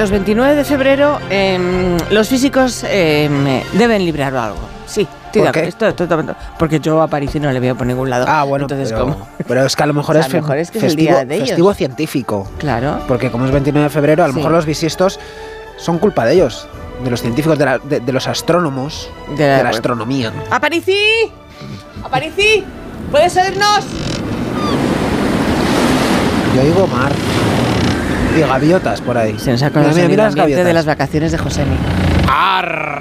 los 29 de febrero em, los físicos em, deben librar algo. Sí, estoy ¿Por qué? porque yo a París no le veo por ningún lado. Ah, bueno, Entonces, pero, ¿cómo? pero es que a lo mejor O sea, es, fe- mejor es que es el festivo, día de ellos. festivo científico. Claro. Porque como es 29 de febrero, a lo Sí. mejor los bisiestos son culpa de ellos, de los científicos, de, la- de- de los astrónomos, De de la- la, astronomía. ¡Aparici! ¡Aparici! ¿Puedes oírnos? Yo oigo mar y gaviotas por ahí. Se nos ha Mira, mira, las de las vacaciones de Josemi. Arr.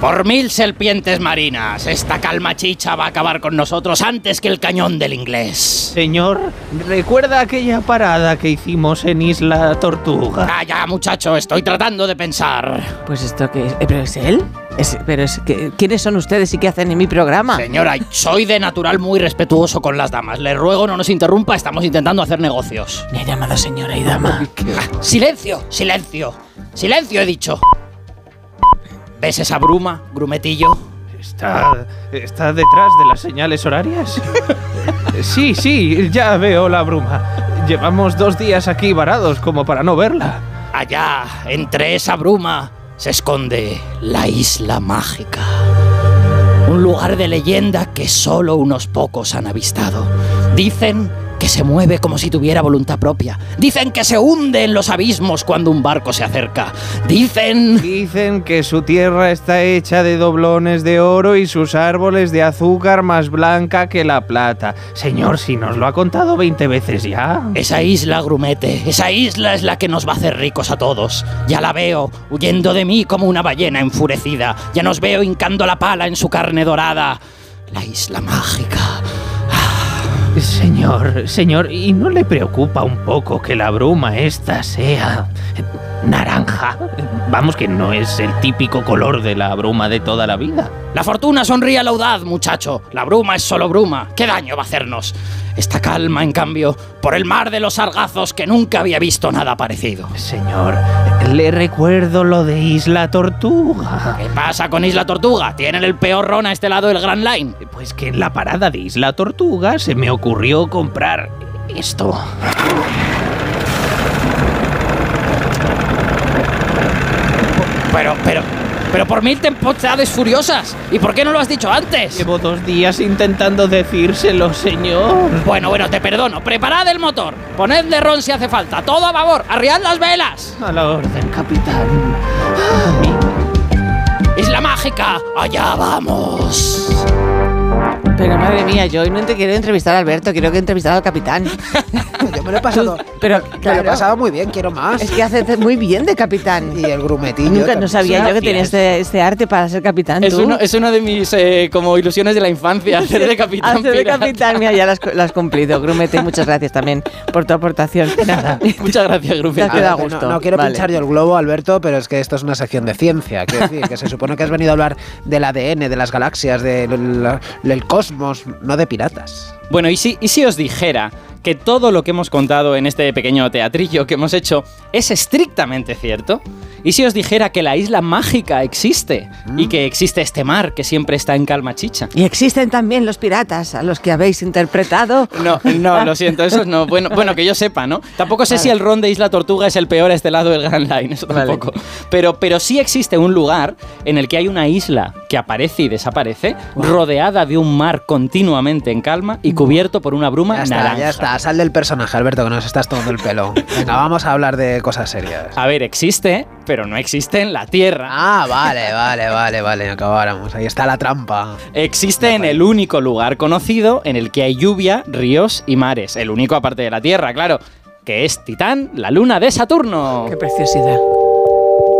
Por mil serpientes marinas, esta calma chicha va a acabar con nosotros antes que el cañón del inglés. Señor, ¿recuerda aquella parada que hicimos en Isla Tortuga? Ah, ya, muchacho, estoy tratando de pensar. Pues esto que es... eh, ¿Pero es él? Es- pero es que, ¿Quiénes son ustedes y qué hacen en mi programa? Señora, soy de natural muy respetuoso con las damas. Le ruego no nos interrumpa, estamos intentando hacer negocios. Me ha llamado señora y dama. Silencio, silencio. Silencio, he dicho. ¿Ves esa bruma, grumetillo? ¿Está, ¿Está detrás de las señales horarias? sí, sí, ya veo la bruma. Llevamos dos días aquí varados como para no verla. Allá, entre esa bruma, se esconde la isla mágica. Un lugar de leyenda que solo unos pocos han avistado. Dicen que se mueve como si tuviera voluntad propia. Dicen que se hunde en los abismos cuando un barco se acerca. Dicen... Dicen que su tierra está hecha de doblones de oro y sus árboles de azúcar más blanca que la plata. Señor, si nos lo ha contado 20 veces ya. Esa isla, Grumete, esa isla es la que nos va a hacer ricos a todos. Ya la veo, huyendo de mí como una ballena enfurecida. Ya nos veo hincando la pala en su carne dorada. La isla mágica. Señor, señor, ¿y no le preocupa un poco que la bruma esta sea naranja? Vamos que no es el típico color de la bruma de toda la vida. La fortuna sonríe a la audaz, muchacho. La bruma es solo bruma. ¿Qué daño va a hacernos? Esta calma, en cambio, por el mar de los sargazos que nunca había visto nada parecido. Señor, le recuerdo lo de Isla Tortuga. ¿Qué pasa con Isla Tortuga? Tienen el peor ron a este lado del Grand Line. Pues que en la parada de Isla Tortuga se me ocurrió comprar esto. Pero, pero, pero por mil tempestades furiosas. ¿Y por qué no lo has dicho antes? Llevo dos días intentando decírselo, señor. Bueno, bueno, te perdono. Preparad el motor. Ponedle ron si hace falta. Todo a favor. Arriad las velas. A la orden, capitán. Isla mágica. Allá vamos. Pero madre mía, yo hoy no te quiero entrevistar a Alberto, quiero que entrevistar al capitán. Yo me lo he pasado, Pero me lo he pasado muy bien, quiero más. es que hace muy bien de capitán. Y el grumetillo. Nunca no sabía yo que Gracias. tenía este, este arte para ser capitán. Es uno, es una de mis eh, como ilusiones de la infancia, hacer de capitán. Hacer de capitán, mira, ya lo has, cumplido. Grumete, muchas gracias también por tu aportación. Nada. Muchas gracias, Te Grupi. has quedado a No, gusto. no quiero Vale. pinchar yo el globo, Alberto, pero es que esto es una sección de ciencia. Quiero decir, que se supone que has venido a hablar del ADN, de las galaxias, del, del cosmos, no de piratas. Bueno, ¿y si, ¿y si os dijera que todo lo que hemos contado en este pequeño teatrillo que hemos hecho es estrictamente cierto? ¿Y si os dijera que la isla mágica existe y que existe este mar que siempre está en calma chicha? Y existen también los piratas a los que habéis interpretado. No, no, lo siento, eso no. Bueno, bueno, que yo sepa, ¿no? Tampoco sé si el ron de Isla Tortuga es el peor a este lado del Grand Line, eso Vale. tampoco. Pero, pero sí existe un lugar en el que hay una isla que aparece y desaparece, rodeada de un mar continuamente en calma y cubierto por una bruma Ya está, naranja. ya está. Sal del personaje, Alberto, que nos estás tomando el pelo. Venga, vamos a hablar de cosas serias. A ver, existe, pero no existe en la Tierra. Ah, vale, vale, vale, vale. Acabáramos. Ahí está la trampa. Existe en el único lugar conocido en el que hay lluvia, ríos y mares. El único aparte de la Tierra, claro. Que es Titán, la luna de Saturno. Qué preciosidad.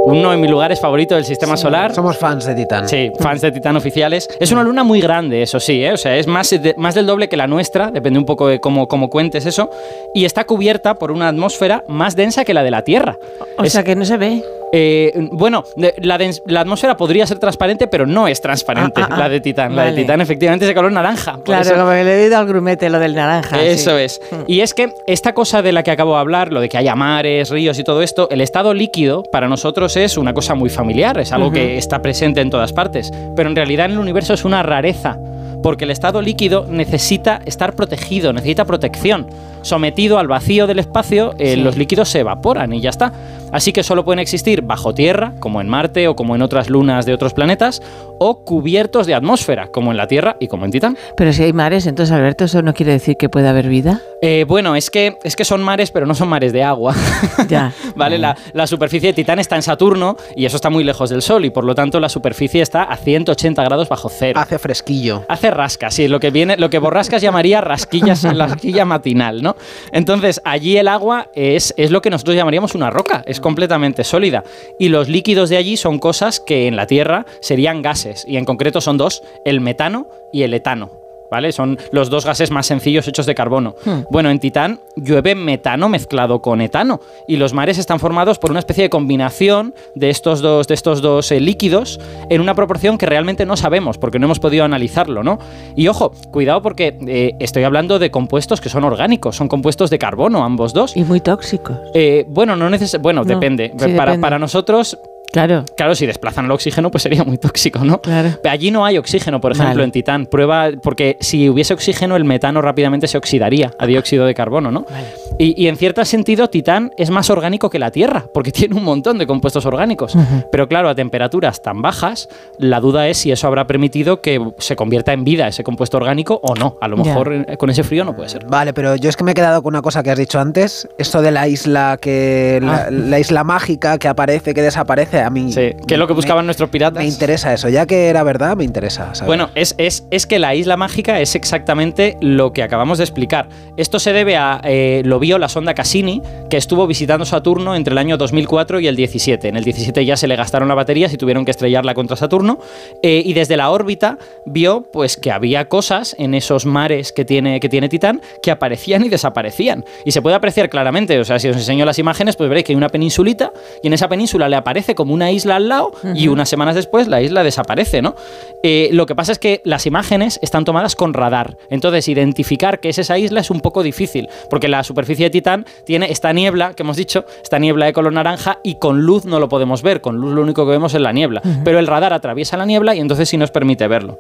Uno de mis lugares favoritos del sistema solar. Somos fans de Titán. Sí, fans de Titán oficiales. Es una luna muy grande, eso sí, ¿eh? O sea, es más, de- más del doble que la nuestra, depende un poco de cómo, cómo cuentes eso. Y está cubierta por una atmósfera más densa que la de la Tierra. O Es- sea que no se ve. eh, bueno, de- la, atmósfera podría ser transparente, pero no es transparente Ah, ah, ah. la de Titán. La de. Titán efectivamente es de color naranja. Claro, eso- como que le he oído al grumete lo del naranja. eso sí. es. Y es que esta cosa de la que acabo de hablar, lo de que haya mares, ríos y todo esto, el estado líquido para nosotros es una cosa muy familiar, es algo que está presente en todas partes, pero en realidad en el universo es una rareza. porque el estado líquido necesita estar protegido, necesita protección. Sometido al vacío del espacio, eh, Sí. los líquidos se evaporan y ya está. Así que solo pueden existir bajo tierra, como en Marte o como en otras lunas de otros planetas, o cubiertos de atmósfera, como en la Tierra y como en Titán. Pero si hay mares, entonces Alberto, ¿eso no quiere decir que pueda haber vida? Eh, bueno, es que, es que son mares, pero no son mares de agua. Ya. ¿Vale? La, la superficie de Titán está en Saturno y eso está muy lejos del Sol y por lo tanto la superficie está a 180 grados bajo cero. Hace fresquillo. Hace rasca, sí, lo que viene, lo que Borrascas llamaría rasquillas, rasquilla matinal, ¿no? Entonces, allí el agua es, es lo que nosotros llamaríamos una roca, es completamente sólida. Y los líquidos de allí son cosas que en la Tierra serían gases, y en concreto son dos, el metano y el etano. ¿Vale? Son los dos gases más sencillos hechos de carbono. Hmm. Bueno, en Titán llueve metano mezclado con etano y los mares están formados por una especie de combinación de estos dos, de estos dos eh, líquidos en una proporción que realmente no sabemos porque no hemos podido analizarlo, ¿no? Y ojo, cuidado porque eh, estoy hablando de compuestos que son orgánicos, son compuestos de carbono ambos dos. Y muy tóxicos. Eh, bueno, no neces bueno, No, depende. sí, para, depende. para nosotros, Claro, claro, si desplazan el oxígeno, pues sería muy tóxico, ¿no? claro. Pero Allí no hay oxígeno, por ejemplo, Vale. en Titán. Prueba, porque si hubiese oxígeno, el metano rápidamente se oxidaría a dióxido de carbono, ¿no? Vale. Y, y en cierto sentido, Titán es más orgánico que la Tierra, porque tiene un montón de compuestos orgánicos. Pero claro, a temperaturas tan bajas, la duda es si eso habrá permitido que se convierta en vida ese compuesto orgánico o no. A lo mejor eh, con ese frío no puede ser. Vale, pero yo es que me he quedado con una cosa que has dicho antes. Esto de la isla que. La, Ah. la isla mágica que aparece, que desaparece. A mí. Sí, que es lo que me- buscaban nuestros piratas. Me interesa eso. Ya que era verdad, me interesa. saber. Bueno, es, es- es que la isla mágica es exactamente lo que acabamos de explicar. Esto se debe a, eh, lo vio la sonda Cassini, que estuvo visitando Saturno entre el año 2004 y el 17. En el 17 ya se le gastaron las baterías y tuvieron que estrellarla contra Saturno. eh, y desde la órbita vio pues, que había cosas en esos mares que tiene, que tiene Titán que aparecían y desaparecían. Y se puede apreciar claramente, o sea, si os enseño las imágenes, pues veréis que hay una peninsulita y en esa península le aparece como una isla al lado y unas semanas después la isla desaparece, ¿no? Eh, lo que pasa es que las imágenes están tomadas con radar. Entonces, identificar que es esa isla es un poco difícil, porque la superficie de Titán tiene esta niebla que hemos dicho, esta niebla de color naranja, y con luz no lo podemos ver. Con luz lo único que vemos es la niebla. Pero el radar atraviesa la niebla y entonces sí nos permite verlo.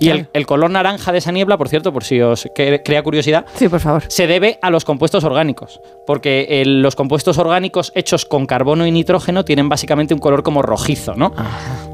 Y el, el color naranja de esa niebla, por cierto, por si os cre- crea curiosidad, Sí, por favor. se debe a los compuestos orgánicos, porque eh, los compuestos orgánicos hechos con carbono y nitrógeno tienen básicamente un color como rojizo, ¿no?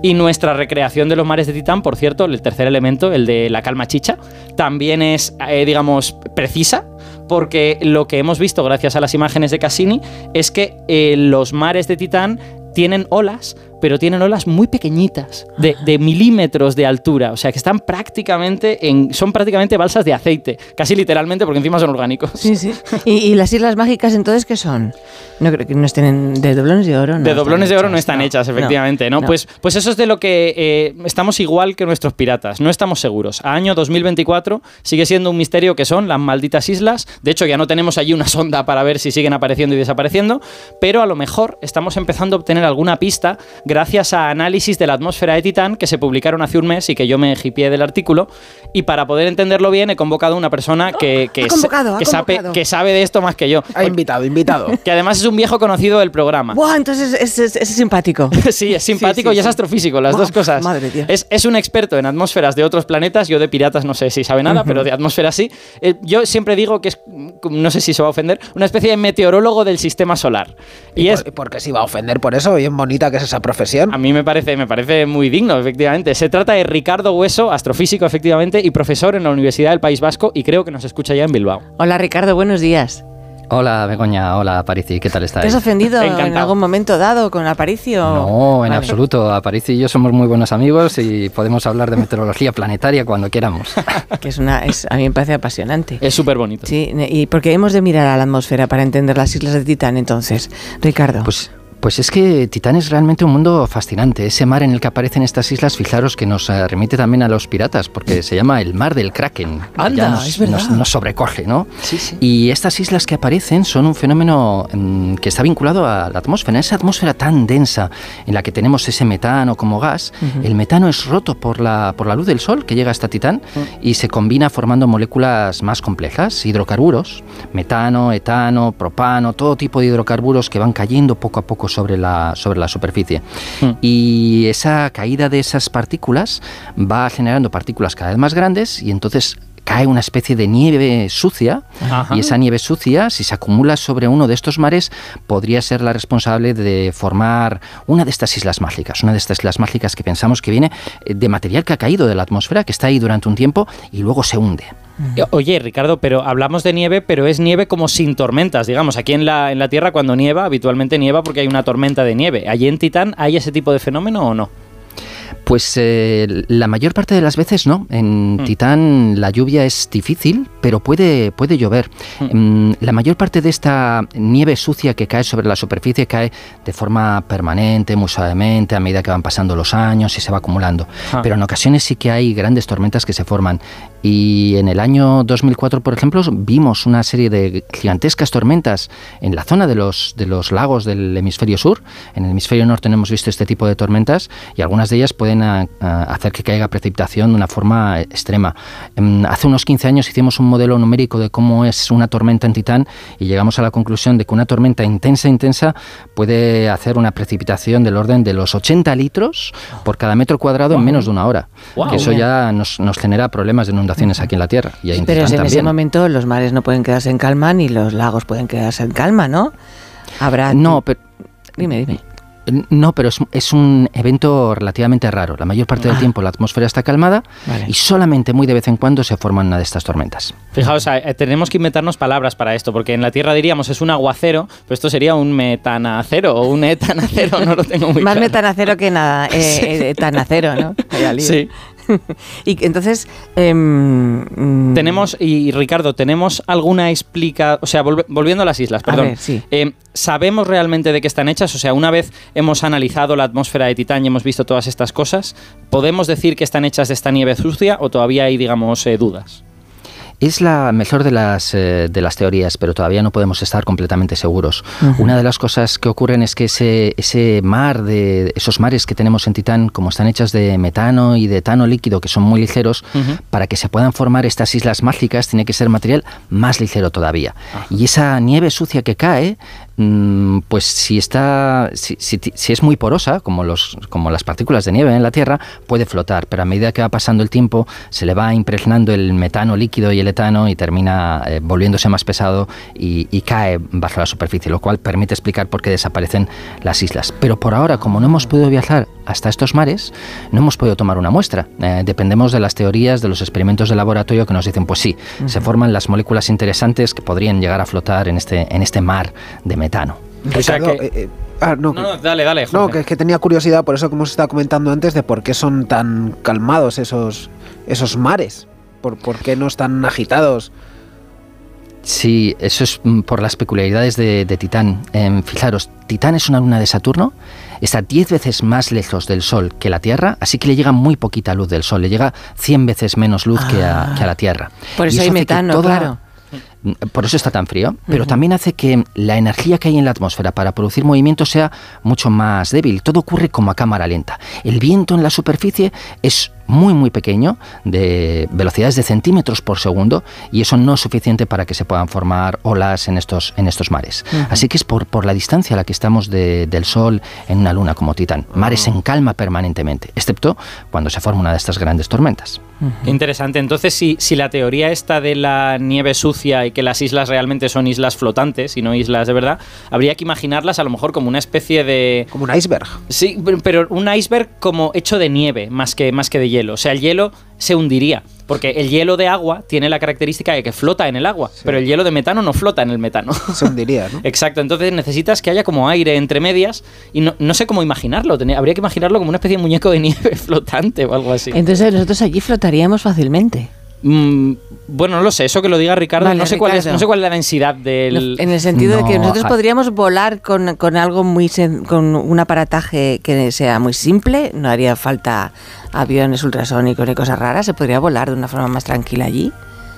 Y nuestra recreación de los mares de Titán, por cierto, el tercer elemento, el de la calma chicha, también es, eh, digamos, precisa, porque lo que hemos visto gracias a las imágenes de Cassini es que eh, los mares de Titán tienen olas, pero tienen olas muy pequeñitas, de, de milímetros de altura, o sea que están prácticamente en, son prácticamente balsas de aceite, casi literalmente porque encima son orgánicos. Sí, sí. ¿Y, y las islas mágicas entonces qué son? No creo que no estén de doblones de oro. No de doblones de oro no están hechas, efectivamente, ¿no? no. Pues, pues eso es de lo que eh, estamos igual que nuestros piratas, no estamos seguros. A año 2024 sigue siendo un misterio que son las malditas islas. De hecho, ya no tenemos allí una sonda para ver si siguen apareciendo y desapareciendo, pero a lo mejor estamos empezando a obtener alguna pista gracias a análisis de la atmósfera de Titán que se publicaron hace un mes y que yo me hipié del artículo. Y para poder entenderlo bien, he convocado a una persona que, que, Ha convocado, ha que sabe, que sabe de esto más que yo. Ha invitado, invitado. Que además es un viejo conocido del programa. ¡Buah! Entonces es, es- es simpático. Sí, es simpático Sí, sí, y es sí. astrofísico, las Buah, dos cosas. madre Dios. Es, es un experto en atmósferas de otros planetas. Yo de piratas no sé si sabe nada, pero de atmósferas sí. Eh, yo siempre digo que es, mm, no sé si se va a ofender, una especie de meteorólogo del sistema solar. Y, ¿Y, es, por, y por qué se iba a ofender por eso? Bien bonita que es esa profesión. a mí me parece, me parece muy digno, efectivamente. Se trata de Ricardo Hueso, astrofísico, efectivamente, y profesor en la Universidad del País Vasco, y creo que nos escucha ya en Bilbao. Hola Ricardo, buenos días. Hola Begoña, hola Aparici, ¿qué tal ¿Te estáis? has ofendido en algún momento dado con Aparicio? No, en Vale. absoluto. Aparici y yo somos muy buenos amigos y podemos hablar de meteorología planetaria cuando queramos. Que es una, es, a mí me parece apasionante. Es súper bonito. Sí, y porque hemos de mirar a la atmósfera para entender las islas de Titán, entonces, Ricardo. Pues, pues es que Titán es realmente un mundo fascinante. Ese mar en el que aparecen estas islas, fijaros que nos eh, remite también a los piratas, porque se llama el mar del Kraken. Anda, nos, es verdad. Nos, nos sobrecoge, ¿no? Sí, sí. Y estas islas que aparecen son un fenómeno mm, que está vinculado a la atmósfera. Esa atmósfera tan densa en la que tenemos ese metano como gas, el metano es roto por la, por la luz del sol que llega hasta Titán y se combina formando moléculas más complejas, hidrocarburos, metano, etano, propano, todo tipo de hidrocarburos que van cayendo poco a poco sobre la, sobre la superficie. Hmm. Y esa caída de esas partículas va generando partículas cada vez más grandes y entonces cae una especie de nieve sucia Ajá. y esa nieve sucia, si se acumula sobre uno de estos mares, podría ser la responsable de formar una de estas islas mágicas, una de estas islas mágicas que pensamos que viene eh, de material que ha caído de la atmósfera, que está ahí durante un tiempo y luego se hunde. Eh, Oye, Ricardo, pero hablamos de nieve, pero es nieve como sin tormentas, digamos. Aquí en la, en la Tierra cuando nieva, habitualmente nieva porque hay una tormenta de nieve. ¿Allí en Titán hay ese tipo de fenómeno o no? Pues eh, la mayor parte de las veces no. En Mm. Titán la lluvia es difícil, pero puede, puede llover. Mm, La mayor parte de esta nieve sucia que cae sobre la superficie cae de forma permanente, muy suavemente, a medida que van pasando los años y se va acumulando. Ah. Pero en ocasiones sí que hay grandes tormentas que se forman. Y en el año 2004, por ejemplo, vimos una serie de gigantescas tormentas en la zona de los, de los lagos del hemisferio sur. En el hemisferio norte no hemos visto este tipo de tormentas y algunas de ellas pueden ah, ah, hacer que caiga precipitación de una forma extrema. Em, hace unos 15 años hicimos un modelo numérico de cómo es una tormenta en Titán y llegamos a la conclusión de que una tormenta intensa, intensa, puede hacer una precipitación del orden de los 80 litros por cada metro cuadrado en menos de una hora. Guau. que eso ya nos, nos genera problemas de inundaciones aquí en la Tierra. Y ahí en Pero en ese momento los mares no pueden quedarse en calma ni los lagos pueden quedarse en calma, ¿no? Habrá. No, pero, Dime, dime. no, pero es, es un evento relativamente raro. La mayor parte del Ah. tiempo la atmósfera está calmada Vale. y solamente muy de vez en cuando se forman una de estas tormentas. Fijaos, eh, tenemos que inventarnos palabras para esto, porque en la Tierra diríamos es un aguacero, pero esto sería un metanacero o un etanacero, no lo tengo muy Más claro. metanacero que nada, eh, eh, ¿no? Sí. y entonces. em, mm, Tenemos, y Ricardo, ¿tenemos alguna explica, o sea, volviendo a las islas, perdón. ver, sí. Eh, ¿Sabemos realmente de qué están hechas? O sea, una vez hemos analizado la atmósfera de Titán y hemos visto todas estas cosas, ¿podemos decir que están hechas de esta nieve sucia o todavía hay, digamos, eh, dudas? Es la mejor de las, eh, de las teorías, pero todavía no podemos estar completamente seguros. Una de las cosas que ocurren es que ese, ese mar, de esos mares que tenemos en Titán, como están hechas de metano y de etano líquido, que son muy ligeros, para que se puedan formar estas islas mágicas tiene que ser material más ligero todavía. Y esa nieve sucia que cae, mm, pues si está, si, si es muy porosa, como, los, como las partículas de nieve en la Tierra, puede flotar, pero a medida que va pasando el tiempo se le va impregnando el metano líquido y el etano y termina eh, volviéndose más pesado y, y cae bajo la superficie, lo cual permite explicar por qué desaparecen las islas. Pero por ahora, como no hemos podido viajar hasta estos mares, no hemos podido tomar una muestra. Eh, dependemos de las teorías, de los experimentos de laboratorio que nos dicen, pues sí, se forman las moléculas interesantes que podrían llegar a flotar en este, en este mar de metano. O sea Ricardo, que- eh, eh, ah, no, No, no, dale, dale. No, que es que tenía curiosidad por eso que hemos estado comentando antes de por qué son tan calmados esos, esos mares. Por, por qué no están agitados. Sí, eso es mm, por las peculiaridades de, de Titán. Em, fijaros, Titán es una luna de Saturno, está 10 veces más lejos del Sol que la Tierra, así que le llega muy poquita luz del Sol, le llega 100 veces menos luz que, a, que a la Tierra. Por Y eso hay metano, toda- claro. Por eso está tan frío, pero también hace que la energía que hay en la atmósfera para producir movimiento sea mucho más débil. Todo ocurre como a cámara lenta. El viento en la superficie es muy muy pequeño, de velocidades de centímetros por segundo, y eso no es suficiente para que se puedan formar olas en estos, en estos mares. Así que es por, por la distancia a la que estamos de- del Sol en una luna como Titán. Mares en calma permanentemente, excepto cuando se forma una de estas grandes tormentas. Interesante. Entonces, si, si la teoría esta de la nieve sucia y que las islas realmente son islas flotantes y no islas de verdad, habría que imaginarlas a lo mejor como una especie de... Como un iceberg. Sí, pero- un iceberg como hecho de nieve más que, más que de hielo. O sea, el hielo se hundiría. Porque el hielo de agua tiene la característica de que flota en el agua, pero el hielo de metano no flota en el metano. Se hundiría, ¿no? Exacto, entonces necesitas que haya como aire entre medias y no, no sé cómo imaginarlo. Tenía- habría que imaginarlo como una especie de muñeco de nieve flotante o algo así. Entonces nosotros allí flotaríamos fácilmente. Mm, bueno, no lo sé, eso que lo diga Ricardo, Vale, no, sé Cuál es, no sé cuál es la densidad del... En el sentido de que No, nosotros ah. podríamos volar con, con algo muy sen- con un aparataje que sea muy simple, no haría falta aviones ultrasónicos ni cosas raras, se podría volar de una forma más tranquila allí.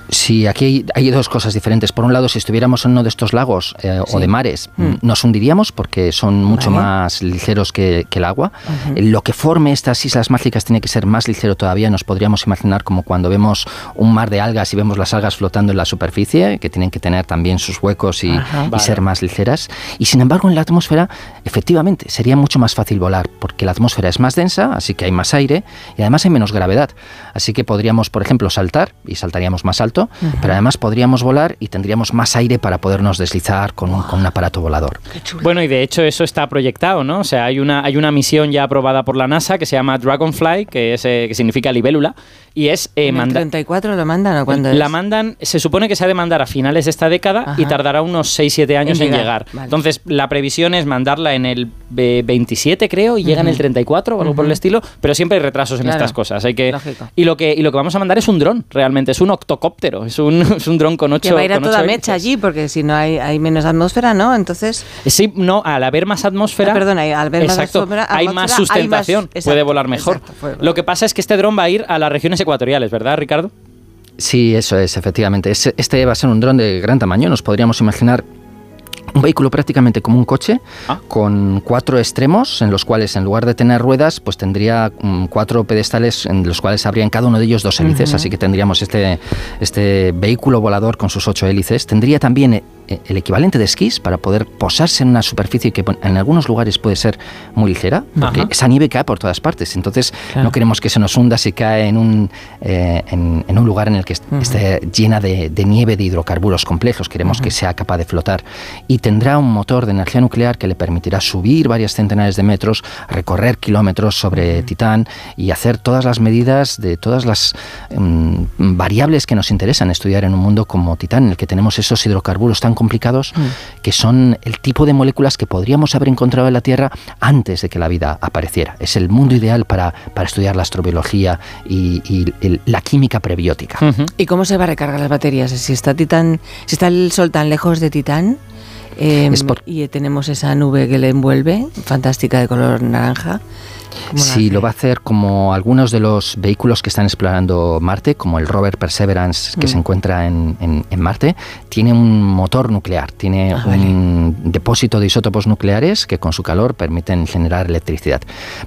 Sí, aquí hay, hay dos cosas diferentes. Por un lado, si estuviéramos en uno de estos lagos eh, o de mares, Mm. nos hundiríamos porque son mucho Vale. más ligeros que, que el agua. Lo que forme estas islas mágicas tiene que ser más ligero todavía. Nos podríamos imaginar como cuando vemos un mar de algas y vemos las algas flotando en la superficie, que tienen que tener también sus huecos y, Ajá. y Vale. ser más ligeras. Y sin embargo, en la atmósfera, efectivamente, sería mucho más fácil volar porque la atmósfera es más densa, así que hay más aire y además hay menos gravedad. Así que podríamos, por ejemplo, saltar y saltaríamos más alto, pero además podríamos volar y tendríamos más aire para podernos deslizar con un, con un aparato volador. Bueno, y de hecho eso está proyectado, ¿no? O sea, hay una, hay una misión ya aprobada por la NASA que se llama Dragonfly, que, es, eh, que significa libélula, y es eh, ¿En el manda- 34 lo mandan o cuándo La es? mandan, se supone que se ha de mandar a finales de esta década y tardará unos 6-7 años En en llegar, llegar. vale. Entonces, la previsión es mandarla en el eh, 27, creo, y llega en el 34 o algo por el estilo, pero siempre hay retrasos en Claro. estas cosas. Hay que, Lógico. y, lo que, y lo que vamos a mandar es un dron, realmente, es un octocóptero, es un, es un dron con 8 Que va a ir a toda mecha allí, porque si no hay, hay menos atmósfera, ¿no? Entonces, Sí, no, al haber más atmósfera. Ah, perdona, al haber más exacto, atmósfera- hay más atmósfera, hay más- sustentación, exacto, puede volar mejor. exacto, puede volar. Lo que pasa es que este dron va a ir a las regiones ecuatoriales, ¿verdad, Ricardo? Sí, eso es, efectivamente. Es- Este va a ser un dron de gran tamaño. Nos podríamos imaginar un vehículo prácticamente como un coche, Ah. con cuatro extremos, en los cuales en lugar de tener ruedas, pues tendría mm, cuatro pedestales en los cuales habría en cada uno de ellos dos hélices. Así que tendríamos este, este vehículo volador con sus ocho hélices. Tendría también el equivalente de esquís para poder posarse en una superficie que en algunos lugares puede ser muy ligera, porque Ajá. esa nieve cae por todas partes. Entonces Claro. no queremos que se nos hunda si cae en un, eh, en, en un lugar en el que Ujú. esté llena de, de nieve de hidrocarburos complejos. Queremos que sea capaz de flotar. Y tendrá un motor de energía nuclear que le permitirá subir varias centenares de metros, recorrer kilómetros sobre Titán y hacer todas las medidas de todas las mm, variables que nos interesan estudiar en un mundo como Titán, en el que tenemos esos hidrocarburos tan complicados que son el tipo de moléculas que podríamos haber encontrado en la Tierra antes de que la vida apareciera. Es el mundo ideal para, para estudiar la astrobiología y, y el- la química prebiótica. ¿y cómo se va a recargar las baterías? Si está Titán, si está el Sol tan lejos de Titán eh, Es por- y tenemos esa nube que le envuelve, fantástica de color naranja. ¿Cómo Sí, hace? lo va a hacer como algunos de los vehículos que están explorando Marte, como el rover Perseverance que Mm. se encuentra en, en- en Marte, tiene un motor nuclear, tiene Ah, un depósito de isótopos nucleares que con su calor permiten generar electricidad.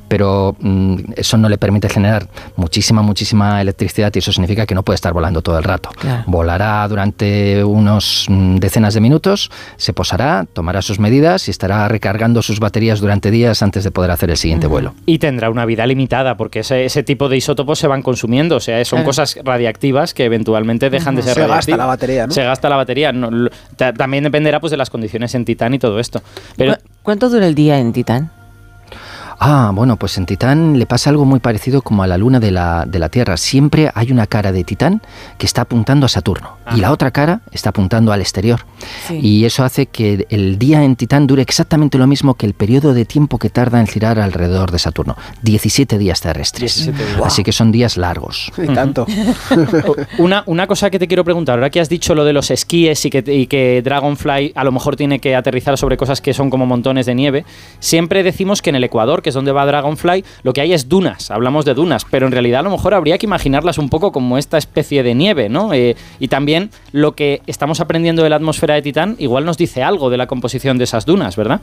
Pero mm, eso no le permite generar muchísima, muchísima electricidad y eso significa que no puede estar volando todo el rato. Claro. Volará durante unos mm, decenas de minutos, se posará, tomará sus medidas y estará recargando sus baterías durante días antes de poder hacer el siguiente vuelo. Y tendrá una vida limitada, porque ese, ese tipo de isótopos se van consumiendo. O sea, son Claro. cosas radiactivas que eventualmente dejan de ser Se gasta radiactivas. la batería, ¿no? Se gasta la batería. No, lo- ta- también dependerá pues, de las condiciones en Titán y todo esto. Pero ¿Cu- ¿Cuánto dura el día en Titán? Ah, bueno, pues en Titán le pasa algo muy parecido como a la luna de la, de la Tierra. Siempre hay una cara de Titán que está apuntando a Saturno y la otra cara está apuntando al exterior. Sí. Y eso hace que el día en Titán dure exactamente lo mismo que el periodo de tiempo que tarda en girar alrededor de Saturno. 17 días terrestres. 17 días. Así que son días largos. Y tanto. Una, una cosa que te quiero preguntar, ahora que has dicho lo de los esquíes y que, y que Dragonfly a lo mejor tiene que aterrizar sobre cosas que son como montones de nieve, siempre decimos que en el Ecuador, que es donde va Dragonfly, lo que hay es dunas, hablamos de dunas, pero en realidad a lo mejor habría que imaginarlas un poco como esta especie de nieve, ¿no? Eh, y también lo que estamos aprendiendo de la atmósfera de Titán igual nos dice algo de la composición de esas dunas, ¿verdad?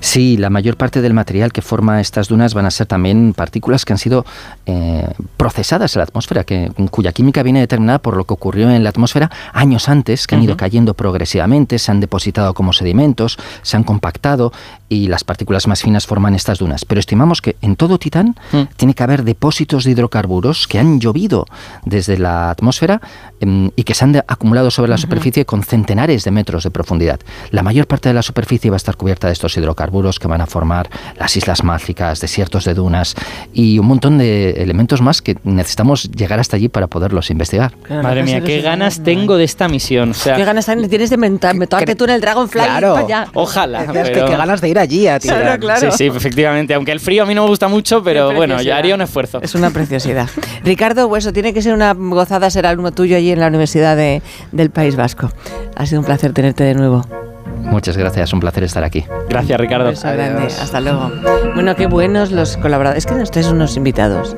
Sí, la mayor parte del material que forma estas dunas van a ser también partículas que han sido eh, procesadas en la atmósfera, que, cuya química viene determinada por lo que ocurrió en la atmósfera años antes, que han ido cayendo progresivamente, se han depositado como sedimentos, se han compactado y las partículas más finas forman estas dunas. Pero estimamos que en todo Titán Mm. tiene que haber depósitos de hidrocarburos que han llovido desde la atmósfera em, y que se han acumulado sobre la superficie con centenares de metros de profundidad. La mayor parte de la superficie va a estar cubierta de estos hidrocarburos que van a formar las islas mágicas, desiertos de dunas y un montón de elementos más que necesitamos llegar hasta allí para poderlos investigar. Claro, Madre mía, qué ganas tengo de esta misión. O sea, ¿Qué ganas también tienes de mentar, metarte tú en el Dragonfly Claro. para allá? ojalá. Que pero- qué ganas de ir allí a Titán. Claro, claro. Sí, sí, efectivamente. Aunque el frío a mí no me gusta mucho, pero bueno, yo haría un esfuerzo. Es una preciosidad. Ricardo Hueso, tiene que ser una gozada ser alumno tuyo allí en la Universidad de- del País Vasco. Ha sido un placer tenerte de nuevo. Muchas gracias, un placer estar aquí. Gracias, Ricardo. Un beso grande. Hasta luego. Bueno, qué buenos los colaboradores. Es que nos traes unos invitados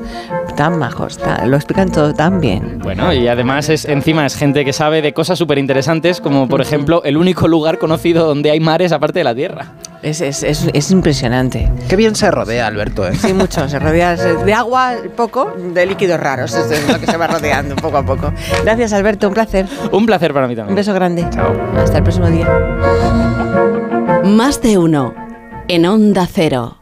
tan majos, tan- lo explican todo tan bien. Bueno, y además es encima es gente que sabe de cosas súper interesantes, como por ejemplo el único lugar conocido donde hay mares aparte de la Tierra. Es, es, es, es impresionante. Qué bien se rodea, Alberto, ¿eh? Sí, mucho. Se rodea de agua, poco, de líquidos raros. Eso es lo que se va rodeando poco a poco. Gracias, Alberto. Un placer. Un placer para mí Un también. beso grande. Chao. Hasta el próximo día. Más de uno en Onda Cero.